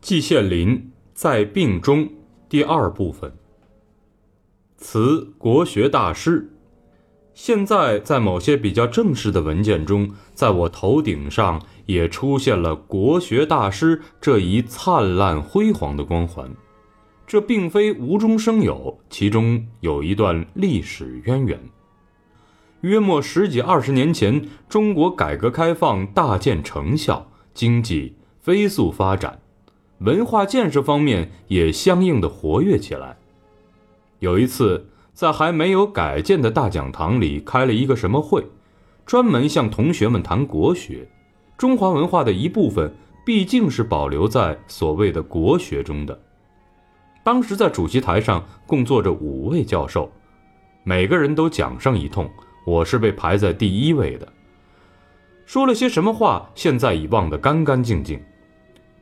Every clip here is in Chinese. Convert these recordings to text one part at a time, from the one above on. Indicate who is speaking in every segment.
Speaker 1: 季羡林在病中第二部分。词国学大师，现在在某些比较正式的文件中，在我头顶上也出现了“国学大师”这一灿烂辉煌的光环。这并非无中生有，其中有一段历史渊源。约莫十几二十年前，中国改革开放大见成效，经济飞速发展，文化建设方面也相应的活跃起来。有一次，在还没有改建的大讲堂里开了一个什么会，专门向同学们谈国学。中华文化的一部分毕竟是保留在所谓的国学中的。当时在主席台上共坐着五位教授，每个人都讲上一通。我是被排在第一位的，说了些什么话，现在已忘得干干净净。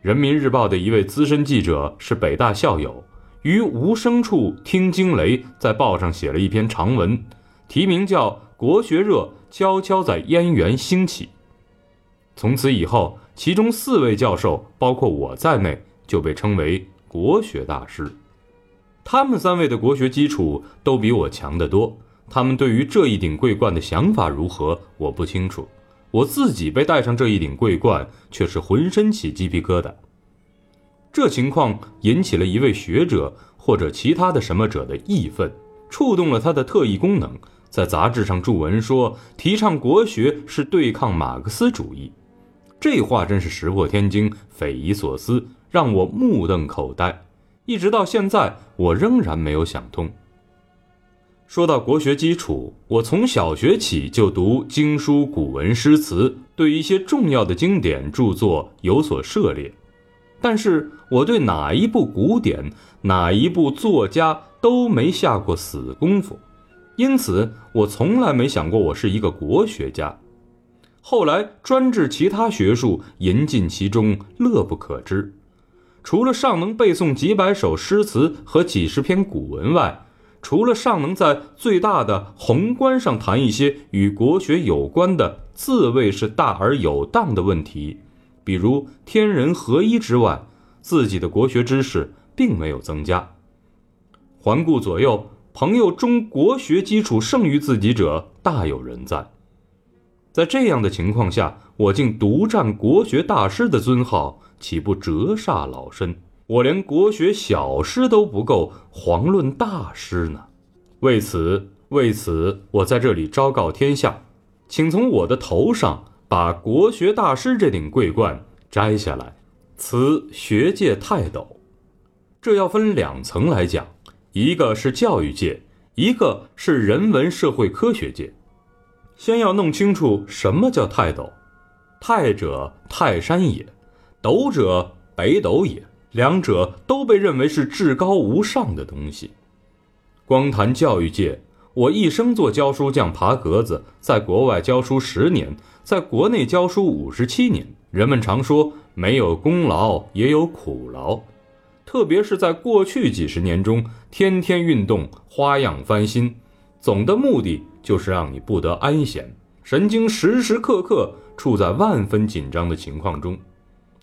Speaker 1: 人民日报的一位资深记者是北大校友，于无声处听惊雷，在报上写了一篇长文，题名叫《国学热悄悄在燕园兴起》。从此以后，其中四位教授，包括我在内，就被称为国学大师。他们三位的国学基础都比我强得多。他们对于这一顶桂冠的想法如何，我不清楚。我自己被戴上这一顶桂冠，却是浑身起鸡皮疙瘩。这情况引起了一位学者或者其他的什么者的义愤，触动了他的特异功能，在杂志上著文说，提倡国学是对抗马克思主义。这话真是石破天惊、匪夷所思，让我目瞪口呆。一直到现在，我仍然没有想通。说到国学基础，我从小学起就读经书、古文、诗词，对一些重要的经典著作有所涉猎。但是我对哪一部古典、哪一部作家都没下过死功夫，因此我从来没想过我是一个国学家。后来专治其他学术，引进其中，乐不可支。除了尚能背诵几百首诗词和几十篇古文外，除了尚能在最大的宏观上谈一些与国学有关的自谓是大而有当的问题，比如天人合一之外，自己的国学知识并没有增加。环顾左右，朋友中国学基础胜于自己者大有人在。在这样的情况下，我竟独占国学大师的尊号，岂不折煞老身？我连国学小师都不够，遑论大师呢？为此，为此，我在这里昭告天下，请从我的头上把国学大师这顶桂冠摘下来，辞学界泰斗。这要分两层来讲，一个是教育界，一个是人文社会科学界。先要弄清楚什么叫泰斗，泰者泰山也，斗者北斗也。两者都被认为是至高无上的东西。光谈教育界，我一生做教书匠爬格子，在国外教书十年，在国内教书五十七年。人们常说没有功劳也有苦劳，特别是在过去几十年中，天天运动，花样翻新，总的目的就是让你不得安闲，神经时时刻刻处在万分紧张的情况中。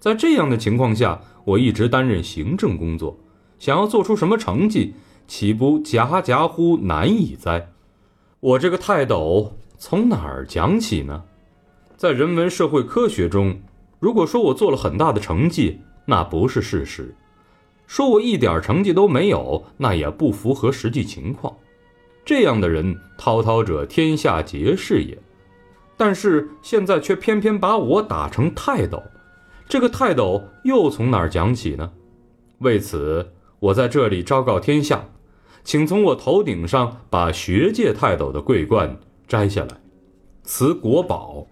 Speaker 1: 在这样的情况下，我一直担任行政工作，想要做出什么成绩，岂不夹夹乎难以哉？我这个泰斗从哪儿讲起呢？在人文社会科学中，如果说我做了很大的成绩，那不是事实；说我一点成绩都没有，那也不符合实际情况。这样的人，滔滔者天下皆是也。但是现在却偏偏把我打成泰斗。这个泰斗又从哪儿讲起呢？为此，我在这里昭告天下，请从我头顶上把学界泰斗的桂冠摘下来。此国宝，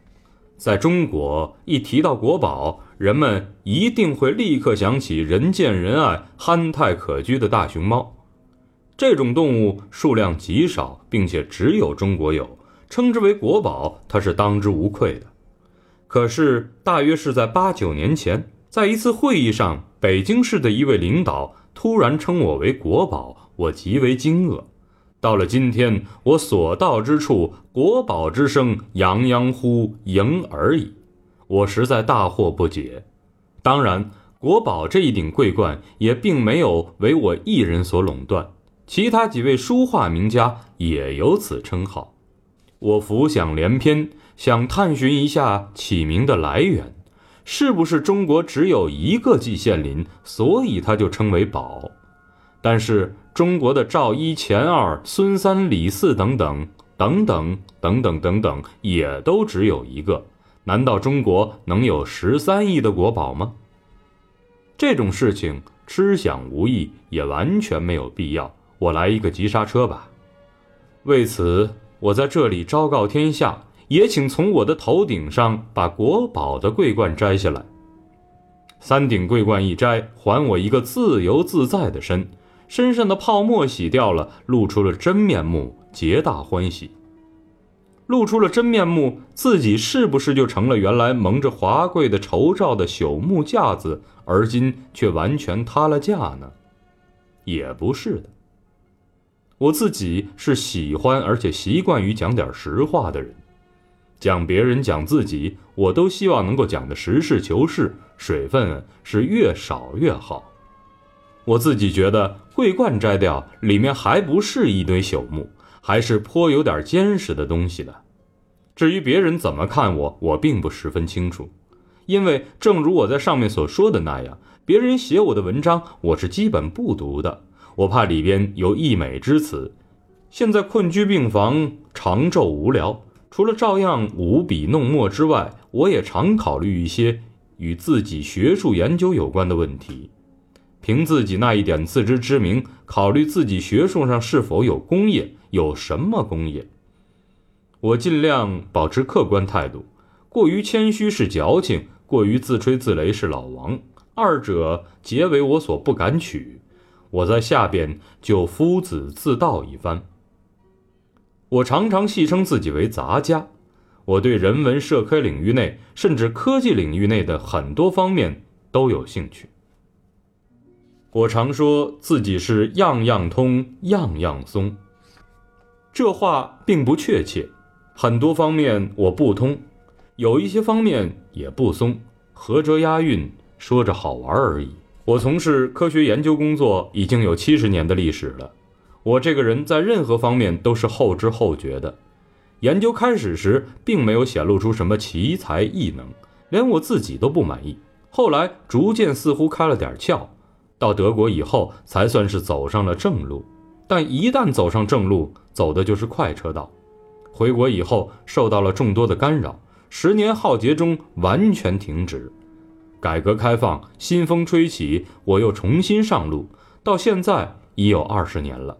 Speaker 1: 在中国一提到国宝，人们一定会立刻想起人见人爱、憨态可掬的大熊猫。这种动物数量极少，并且只有中国有，称之为国宝，它是当之无愧的。可是，大约是在八九年前，在一次会议上，北京市的一位领导突然称我为国宝，我极为惊愕。到了今天，我所到之处，国宝之声洋洋乎盈而已，我实在大惑不解。当然，国宝这一顶桂冠也并没有为我一人所垄断，其他几位书画名家也有此称号。我浮想联翩，想探寻一下起名的来源，是不是中国只有一个季羡林，所以他就称为宝？但是中国的赵一、钱二、孙三、李四等等等等等等等等，也都只有一个。难道中国能有十三亿的国宝吗？这种事情吃想无益，也完全没有必要。我来一个急刹车吧。为此。我在这里昭告天下，也请从我的头顶上把国宝的桂冠摘下来。三顶桂冠一摘，还我一个自由自在的身，身上的泡沫洗掉了，露出了真面目，皆大欢喜。露出了真面目，自己是不是就成了原来蒙着华贵的绸罩的朽木架子，而今却完全塌了架呢？也不是的。我自己是喜欢而且习惯于讲点实话的人，讲别人讲自己，我都希望能够讲的实事求是，水分是越少越好。我自己觉得桂冠摘掉，里面还不是一堆朽木，还是颇有点坚实的东西的。至于别人怎么看我，我并不十分清楚，因为正如我在上面所说的那样，别人写我的文章，我是基本不读的。我怕里边有溢美之词，现在困居病房，长昼无聊，除了照样舞笔弄墨之外，我也常考虑一些与自己学术研究有关的问题。凭自己那一点自知之明，考虑自己学术上是否有功业，有什么功业。我尽量保持客观态度，过于谦虚是矫情，过于自吹自擂是老王，二者皆为我所不敢取。我在下边就夫子自道一番。我常常戏称自己为杂家，我对人文社科领域内，甚至科技领域内的很多方面都有兴趣。我常说自己是样样通，样样松。这话并不确切，很多方面我不通，有一些方面也不松，合辙押韵，说着好玩而已。我从事科学研究工作已经有七十年的历史了。我这个人在任何方面都是后知后觉的。研究开始时并没有显露出什么奇才异能，连我自己都不满意。后来逐渐似乎开了点窍，到德国以后才算是走上了正路。但一旦走上正路，走的就是快车道。回国以后受到了众多的干扰，十年浩劫中完全停止。改革开放，新风吹起，我又重新上路，到现在已有二十年了。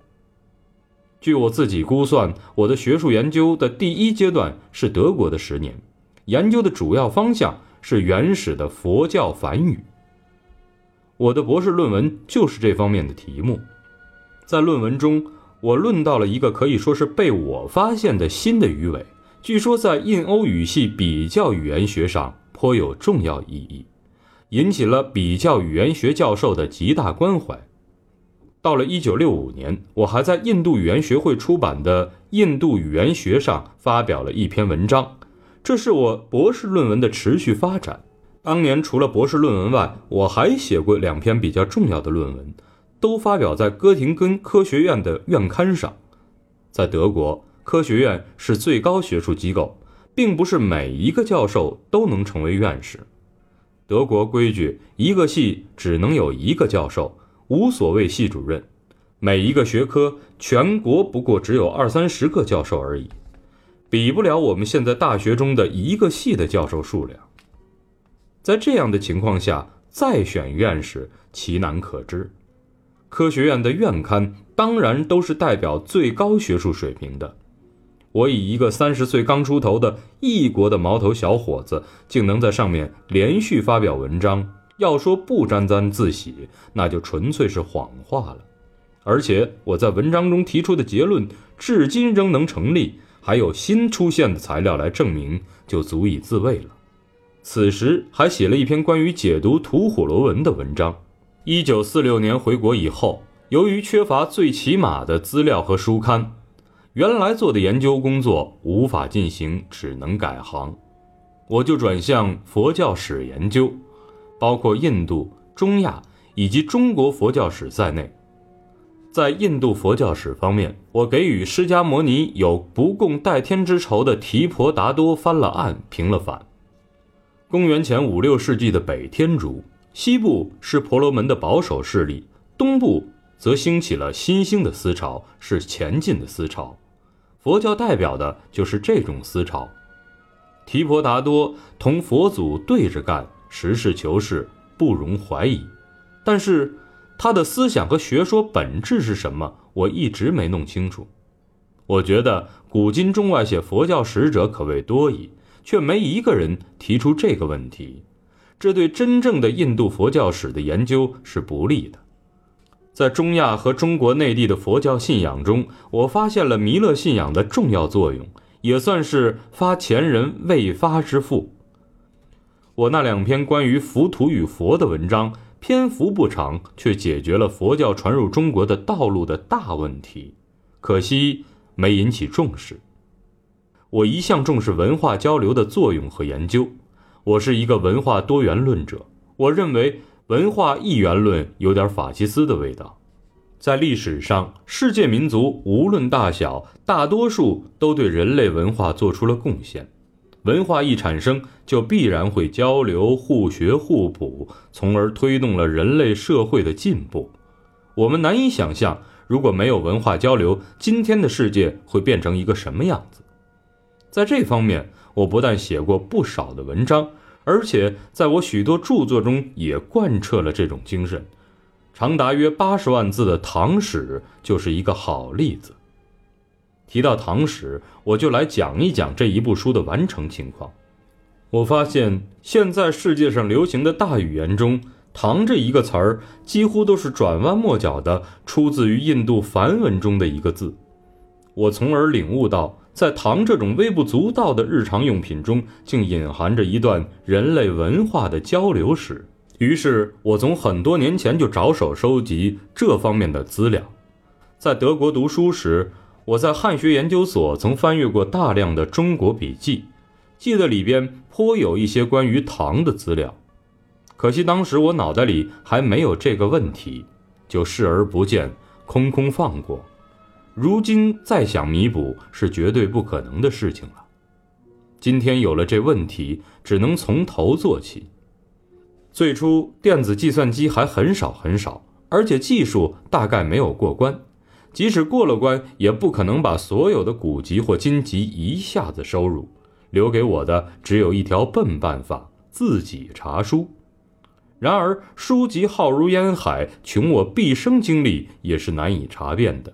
Speaker 1: 据我自己估算，我的学术研究的第一阶段是德国的十年，研究的主要方向是原始的佛教梵语。我的博士论文就是这方面的题目。在论文中，我论到了一个可以说是被我发现的新的语尾，据说在印欧语系比较语言学上颇有重要意义。引起了比较语言学教授的极大关怀。到了1965年，我还在印度语言学会出版的《印度语言学》上发表了一篇文章，这是我博士论文的持续发展。当年除了博士论文外，我还写过两篇比较重要的论文，都发表在哥廷根科学院的院刊上。在德国，科学院是最高学术机构，并不是每一个教授都能成为院士。德国规矩，一个系只能有一个教授，无所谓系主任。每一个学科，全国不过只有二三十个教授而已，比不了我们现在大学中的一个系的教授数量。在这样的情况下，再选院士，其难可知。科学院的院刊当然都是代表最高学术水平的。我以一个三十岁刚出头的异国的毛头小伙子，竟能在上面连续发表文章，要说不沾沾自喜，那就纯粹是谎话了。而且我在文章中提出的结论，至今仍能成立，还有新出现的材料来证明，就足以自慰了。此时还写了一篇关于解读吐火罗文的文章。一九四六年回国以后，由于缺乏最起码的资料和书刊。原来做的研究工作无法进行，只能改行，我就转向佛教史研究，包括印度、中亚以及中国佛教史在内。在印度佛教史方面，我给予释迦牟尼有不共戴天之仇的提婆达多翻了案，平了反。公元前五六世纪的北天竺，西部是婆罗门的保守势力，东部则兴起了新兴的思潮，是前进的思潮。佛教代表的就是这种思潮。提婆达多同佛祖对着干，实事求是，不容怀疑。但是。他的思想和学说本质是什么？我一直没弄清楚。我觉得古今中外写佛教史者可谓多矣，却没一个人提出这个问题。这对真正的印度佛教史的研究是不利的。在中亚和中国内地的佛教信仰中，我发现了弥勒信仰的重要作用，也算是发前人未发之富。我那两篇关于浮屠与佛的文章。篇幅不长，却解决了佛教传入中国的道路的大问题，可惜没引起重视。我一向重视文化交流的作用和研究，我是一个文化多元论者。我认为文化一元论有点法西斯的味道。在历史上，世界民族无论大小，大多数都对人类文化做出了贡献。文化一产生，就必然会交流、互学、互补，从而推动了人类社会的进步。我们难以想象，如果没有文化交流，今天的世界会变成一个什么样子。在这方面，我不但写过不少的文章，而且在我许多著作中也贯彻了这种精神。长达约八十万字的《唐史》就是一个好例子。提到唐史，我就来讲一讲这一部书的完成情况。我发现，现在世界上流行的大语言中，“唐”这一个词儿几乎都是转弯抹角的出自于印度梵文中的一个字。我从而领悟到，在唐这种微不足道的日常用品中，竟隐含着一段人类文化的交流史。于是，我从很多年前就着手收集这方面的资料。在德国读书时，我在汉学研究所曾翻阅过大量的中国笔记，记得里边颇有一些关于唐的资料。可惜当时我脑袋里还没有这个问题，就视而不见，空空放过。如今再想弥补是绝对不可能的事情了。今天有了这问题，只能从头做起。最初电子计算机还很少很少，而且技术大概没有过关。即使过了关，也不可能把所有的古籍或今籍一下子收入。留给我的只有一条笨办法：自己查书。然而书籍浩如烟海，穷我毕生精力也是难以查遍的。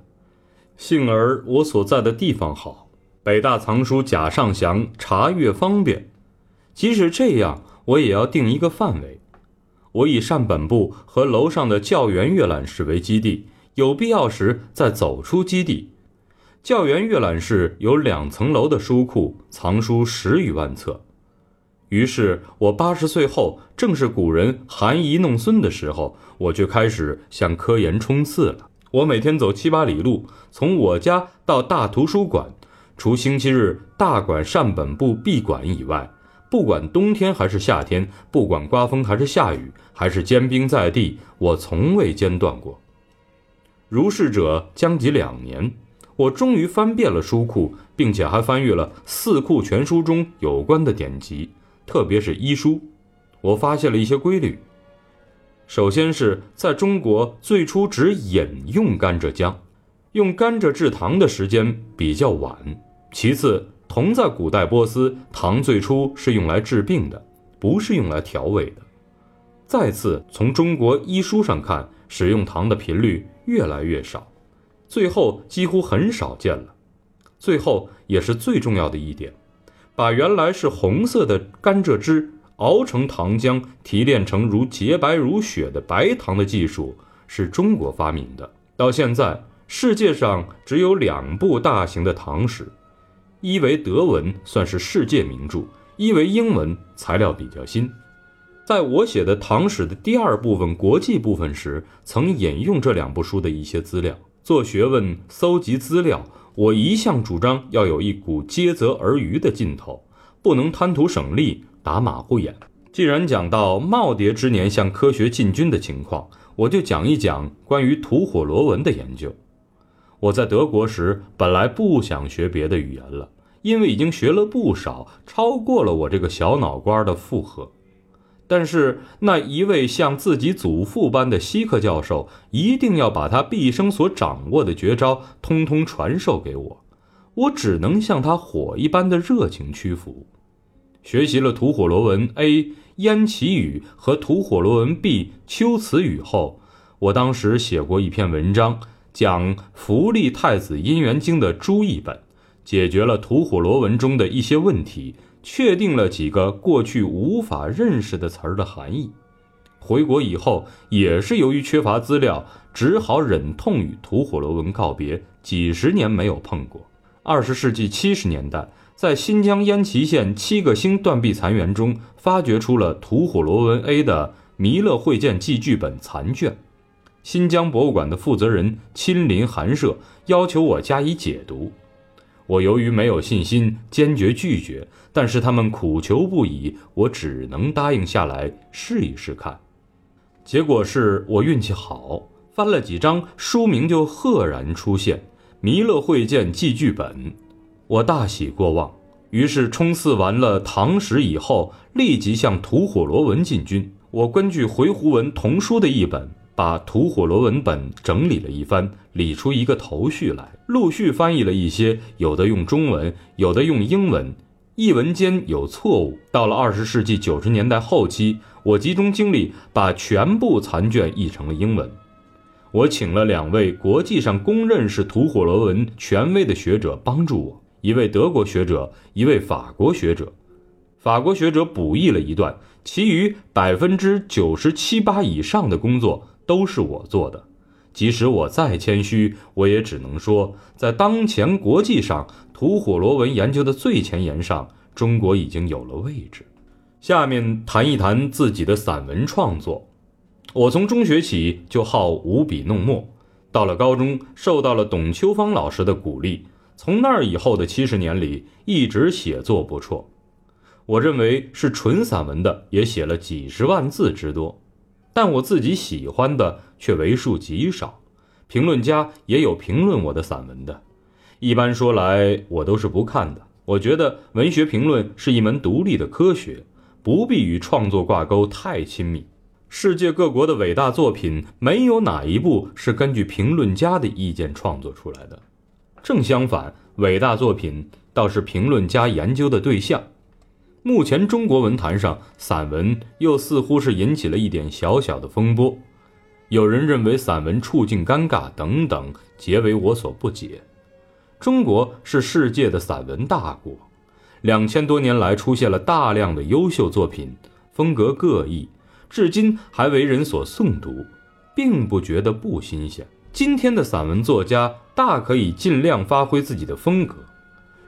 Speaker 1: 幸而我所在的地方好，北大藏书贾尚祥，查阅方便。即使这样，我也要定一个范围。我以善本部和楼上的教员阅览室为基地。有必要时再走出基地。教员阅览室有两层楼的书库，藏书十余万册。于是我八十岁后，正是古人含饴弄孙的时候，我却开始向科研冲刺了。我每天走七八里路，从我家到大图书馆，除星期日大馆善本部闭馆以外，不管冬天还是夏天，不管刮风还是下雨，还是坚冰在地，我从未间断过。如是者将及两年，我终于翻遍了书库，并且还翻阅了《四库全书》中有关的典籍，特别是医书。我发现了一些规律：首先是在中国最初只饮用甘蔗浆，用甘蔗制糖的时间比较晚；其次，同在古代波斯，糖最初是用来治病的，不是用来调味的；再次，从中国医书上看，使用糖的频率。越来越少，最后几乎很少见了。最后也是最重要的一点，把原来是红色的甘蔗汁熬成糖浆，提炼成如洁白如雪的白糖的技术是中国发明的。到现在，世界上只有两部大型的唐史，一为德文，算是世界名著；一为英文，材料比较新。在我写的《唐史》的第二部分国际部分时，曾引用这两部书的一些资料做学问、搜集资料。我一向主张要有一股竭泽而渔的劲头，不能贪图省力、打马虎眼。既然讲到耄耋之年向科学进军的情况，我就讲一讲关于吐火罗文的研究。我在德国时本来不想学别的语言了，因为已经学了不少，超过了我这个小脑瓜的负荷。但是那一位像自己祖父般的希克教授，一定要把他毕生所掌握的绝招通通传授给我，我只能向他火一般的热情屈服。学习了吐火罗文 A 燕齐语和吐火罗文 B 秋词语后，我当时写过一篇文章，讲《福利太子姻缘经》的朱译本，解决了吐火罗文中的一些问题。确定了几个过去无法认识的词儿的含义。回国以后，也是由于缺乏资料，只好忍痛与吐火罗文告别，几十年没有碰过。二十世纪七十年代，在新疆燕齐县七个星断壁残垣中，发掘出了吐火罗文 A 的弥勒会见记剧本残卷。新疆博物馆的负责人亲临寒舍，要求我加以解读。我由于没有信心，坚决拒绝。但是他们苦求不已，我只能答应下来试一试看。结果是我运气好，翻了几张，书名就赫然出现《弥勒会见记剧本》，我大喜过望。于是冲刺完了唐史以后，立即向吐火罗文进军。我根据回鹘文童书的译本，把吐火罗文本整理了一番，理出一个头绪来，陆续翻译了一些，有的用中文，有的用英文。译文间有错误。到了二十世纪九十年代后期，我集中精力把全部残卷译成了英文。我请了两位国际上公认是吐火罗文权威的学者帮助我，一位德国学者，一位法国学者。法国学者补译了一段，其余百分之九十七八以上的工作都是我做的。即使我再谦虚，我也只能说，在当前国际上吐火罗文研究的最前沿上，中国已经有了位置。下面谈一谈自己的散文创作。我从中学起就好舞笔弄墨，到了高中受到了董秋芳老师的鼓励，从那儿以后的七十年里一直写作不辍。我认为是纯散文的，也写了几十万字之多。但我自己喜欢的却为数极少，评论家也有评论我的散文的，一般说来我都是不看的。我觉得文学评论是一门独立的科学，不必与创作挂钩太亲密。世界各国的伟大作品，没有哪一部是根据评论家的意见创作出来的，正相反，伟大作品倒是评论家研究的对象。目前中国文坛上，散文又似乎是引起了一点小小的风波。有人认为散文处境尴尬等等，皆为我所不解。中国是世界的散文大国，两千多年来出现了大量的优秀作品，风格各异，至今还为人所诵读，并不觉得不新鲜。今天的散文作家大可以尽量发挥自己的风格。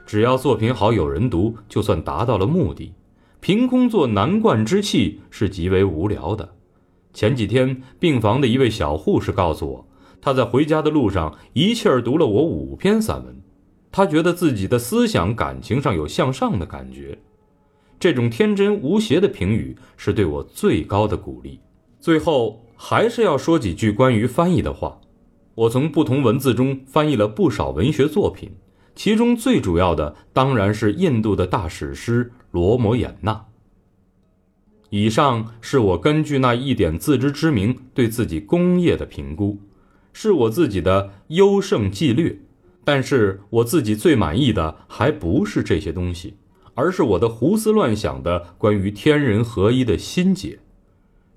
Speaker 1: 只要作品好，有人读，就算达到了目的。凭空做难冠之气是极为无聊的。前几天，病房的一位小护士告诉我，他在回家的路上一气儿读了我五篇散文，他觉得自己的思想感情上有向上的感觉。这种天真无邪的评语是对我最高的鼓励。最后，还是要说几句关于翻译的话。我从不同文字中翻译了不少文学作品。其中最主要的当然是印度的大史诗《罗摩衍那》。以上是我根据那一点自知之明对自己功业的评估，是我自己的优胜计略。但是我自己最满意的还不是这些东西，而是我的胡思乱想的关于天人合一的心结。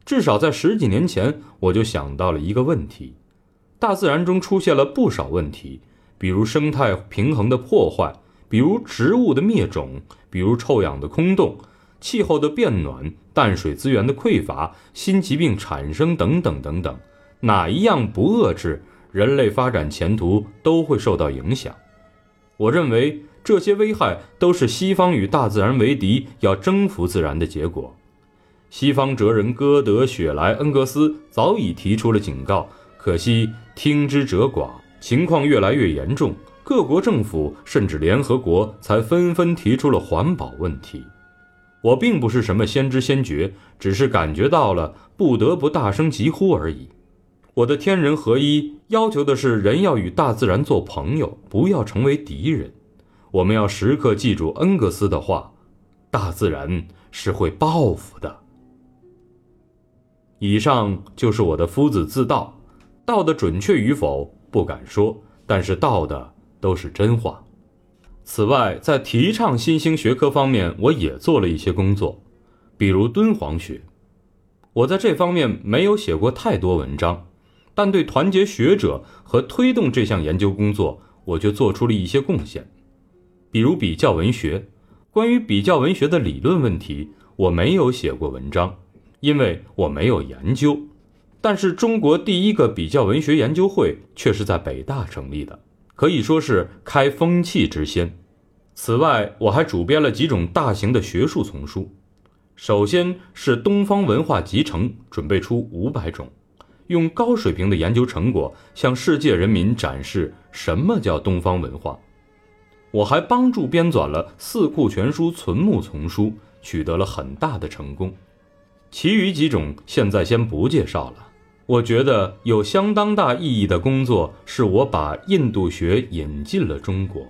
Speaker 1: 至少在十几年前，我就想到了一个问题：大自然中出现了不少问题。比如生态平衡的破坏，比如植物的灭种，比如臭氧的空洞，气候的变暖，淡水资源的匮乏，新疾病产生等等等等，哪一样不遏制，人类发展前途都会受到影响。我认为这些危害都是西方与大自然为敌，要征服自然的结果。西方哲人歌德、雪莱、恩格斯早已提出了警告，可惜听之者寡。情况越来越严重，各国政府甚至联合国才纷纷提出了环保问题。我并不是什么先知先觉，只是感觉到了，不得不大声疾呼而已。我的天人合一要求的是，人要与大自然做朋友，不要成为敌人。我们要时刻记住恩格斯的话：大自然是会报复的。以上就是我的夫子自道，道的准确与否不敢说，但是道的都是真话。此外，在提倡新兴学科方面，我也做了一些工作，比如敦煌学。我在这方面没有写过太多文章，但对团结学者和推动这项研究工作，我却做出了一些贡献。比如比较文学，关于比较文学的理论问题，我没有写过文章，因为我没有研究。但是中国第一个比较文学研究会却是在北大成立的。可以说是开风气之先。此外，我还主编了几种大型的学术丛书。首先是《东方文化集成》，准备出五百种，用高水平的研究成果向世界人民展示什么叫东方文化。我还帮助编纂了《四库全书》存目丛书，取得了很大的成功。其余几种现在先不介绍了。我觉得有相当大意义的工作是我把印度学引进了中国，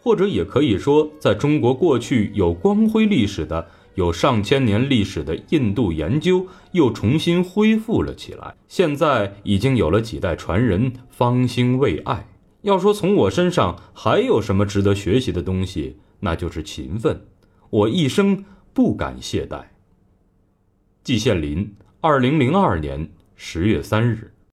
Speaker 1: 或者也可以说，在中国过去有光辉历史的、有上千年历史的印度研究又重新恢复了起来。现在已经有了几代传人方兴未艾。要说从我身上还有什么值得学习的东西，那就是勤奋。我一生不敢懈怠。季羡林，二零零二年。十月三日。